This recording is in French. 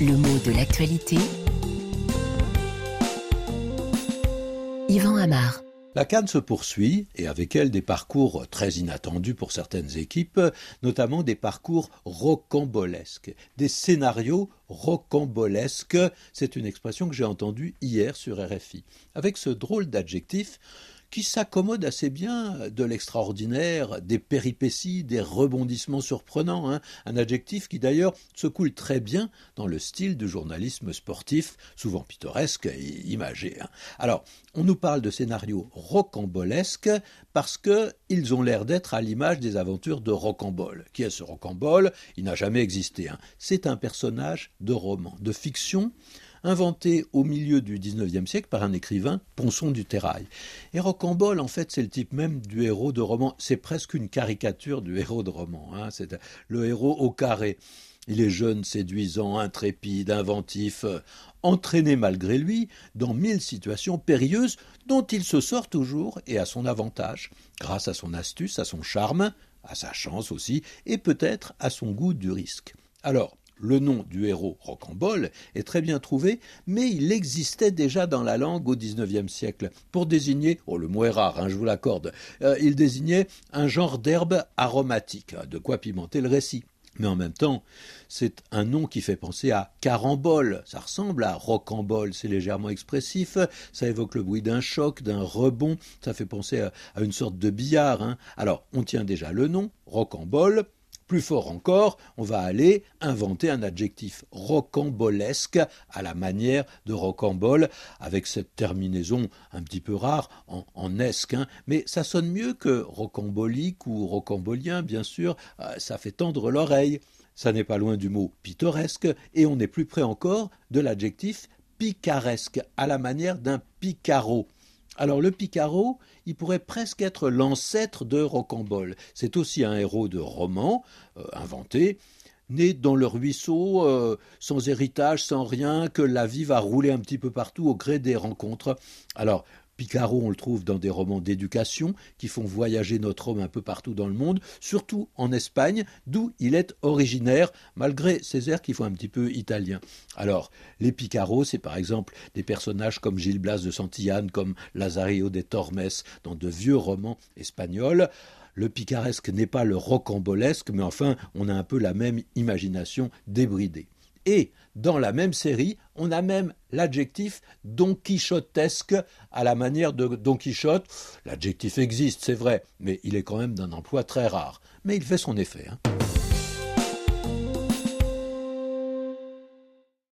Le mot de l'actualité. Yvan Amar. La Cannes se poursuit et avec elle des parcours très inattendus pour certaines équipes, notamment des parcours rocambolesques, des scénarios rocambolesques. C'est une expression que j'ai entendue hier sur RFI. Avec ce drôle d'adjectif, qui s'accommode assez bien de l'extraordinaire, des péripéties, des rebondissements surprenants, hein. un adjectif qui d'ailleurs se coule très bien dans le style du journalisme sportif, souvent pittoresque et imagé. Hein. Alors, on nous parle de scénarios rocambolesques parce qu'ils ont l'air d'être à l'image des aventures de Rocambole. Qui est ce Rocambole? Il n'a jamais existé. Hein. C'est un personnage de roman, de fiction, inventé au milieu du XIXe siècle par un écrivain, Ponson du Terrail. Et Rocambole, en fait, c'est le type même du héros de roman. C'est presque une caricature du héros de roman. Hein. C'est le héros au carré. Il est jeune, séduisant, intrépide, inventif, euh, entraîné malgré lui dans mille situations périlleuses dont il se sort toujours et à son avantage, grâce à son astuce, à son charme, à sa chance aussi, et peut-être à son goût du risque. Alors, le nom du héros Rocambole est très bien trouvé, mais il existait déjà dans la langue au XIXe siècle pour désigner, oh le mot est rare, hein, je vous l'accorde, euh, il désignait un genre d'herbe aromatique, de quoi pimenter le récit. Mais en même temps, c'est un nom qui fait penser à carambole. Ça ressemble à rocambole, c'est légèrement expressif. Ça évoque le bruit d'un choc, d'un rebond. Ça fait penser à, une sorte de billard. Hein. Alors, on tient déjà le nom, rocambole. Plus fort encore, on va aller inventer un adjectif rocambolesque à la manière de rocambole, avec cette terminaison un petit peu rare en, esque. Hein. Mais ça sonne mieux que rocambolique ou rocambolien, bien sûr, euh, ça fait tendre l'oreille. Ça n'est pas loin du mot pittoresque, et on est plus près encore de l'adjectif picaresque, à la manière d'un picaro. Alors le Picaro, il pourrait presque être l'ancêtre de Rocambole. C'est aussi un héros de roman, euh, inventé, né dans le ruisseau, euh, sans héritage, sans rien, que la vie va rouler un petit peu partout au gré des rencontres. Alors Picaro, on le trouve dans des romans d'éducation qui font voyager notre homme un peu partout dans le monde, surtout en Espagne, d'où il est originaire, malgré ses airs qui font un petit peu italien. Alors, les Picaro, c'est par exemple des personnages comme Gilles Blas de Santillane, comme Lazario de Tormes, dans de vieux romans espagnols. Le picaresque n'est pas le rocambolesque, mais enfin, on a un peu la même imagination débridée. Et dans la même série, on a même l'adjectif Don Quichotesque à la manière de Don Quichotte. L'adjectif existe, c'est vrai, mais il est quand même d'un emploi très rare. Mais il fait son effet. Hein.